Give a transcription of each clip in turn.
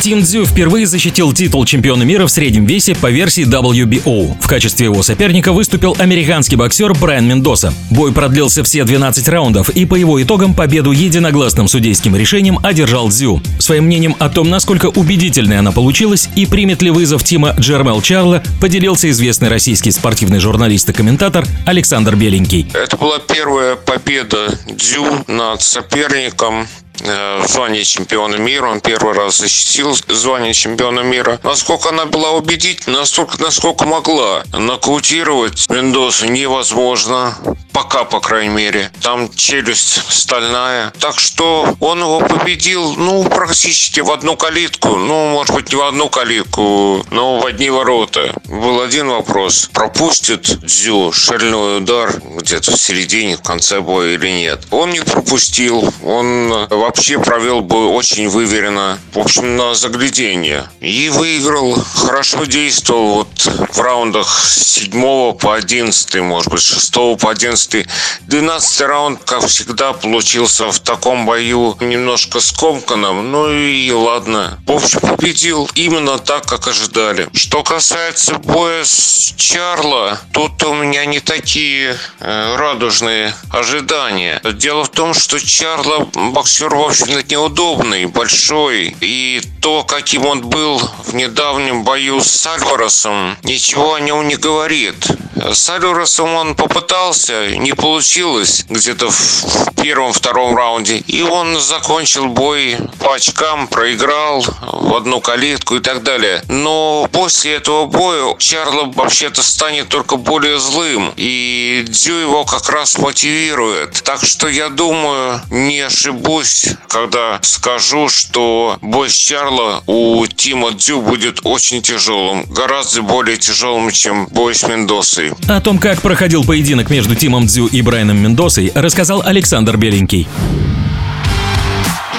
Тим Цзю впервые защитил титул чемпиона мира в среднем весе по версии WBO. В качестве его соперника выступил американский боксер Брайан Мендоса. Бой продлился все 12 раундов, и по его итогам победу единогласным судейским решением одержал Цзю. Своим мнением о том, насколько убедительной она получилась и примет ли вызов Тима Джермел Чарла, поделился известный российский спортивный журналист и комментатор Александр Беленький. Это была первая победа Дзю над соперником звание чемпиона мира. Он первый раз защитил звание чемпиона мира. Насколько она была убедительна, настолько, насколько могла. Нокаутировать Мендосу невозможно. Пока, по крайней мере. Там челюсть стальная. Так что он его победил, ну, практически в одну калитку. Ну, может быть, не в одну калитку, но в одни ворота. Был один вопрос. Пропустит Дзю шальной удар где-то в середине, в конце боя или нет? Он не пропустил. Он вообще провел бой очень выверенно. В общем, на заглядение. И выиграл. Хорошо действовал вот в раундах с 7 по 11, может быть, с 6 по 11 12 12 раунд, как всегда, получился в таком бою немножко скомканным. Ну и ладно. В общем, победил именно так, как ожидали. Что касается боя с Чарла, тут у меня не такие э, радужные ожидания. Дело в том, что Чарла боксер, в общем-то, неудобный, большой. И то, каким он был в недавнем бою с Альваресом, ничего о нем не говорит. С Альваресом он попытался, не получилось где-то в первом-втором раунде. И он закончил бой по очкам, проиграл в одну калитку и так далее. Но после этого боя Чарло вообще-то станет только более злым. И Дзю его как раз мотивирует. Так что я думаю, не ошибусь, когда скажу, что бой с Чарло у Тима Дзю будет очень тяжелым. Гораздо более тяжелым, чем бой с Мендосой. О том, как проходил поединок между Тимом Дзю и Брайаном Мендосой, рассказал Александр Беленький.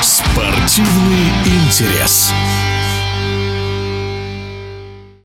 Спортивный интерес.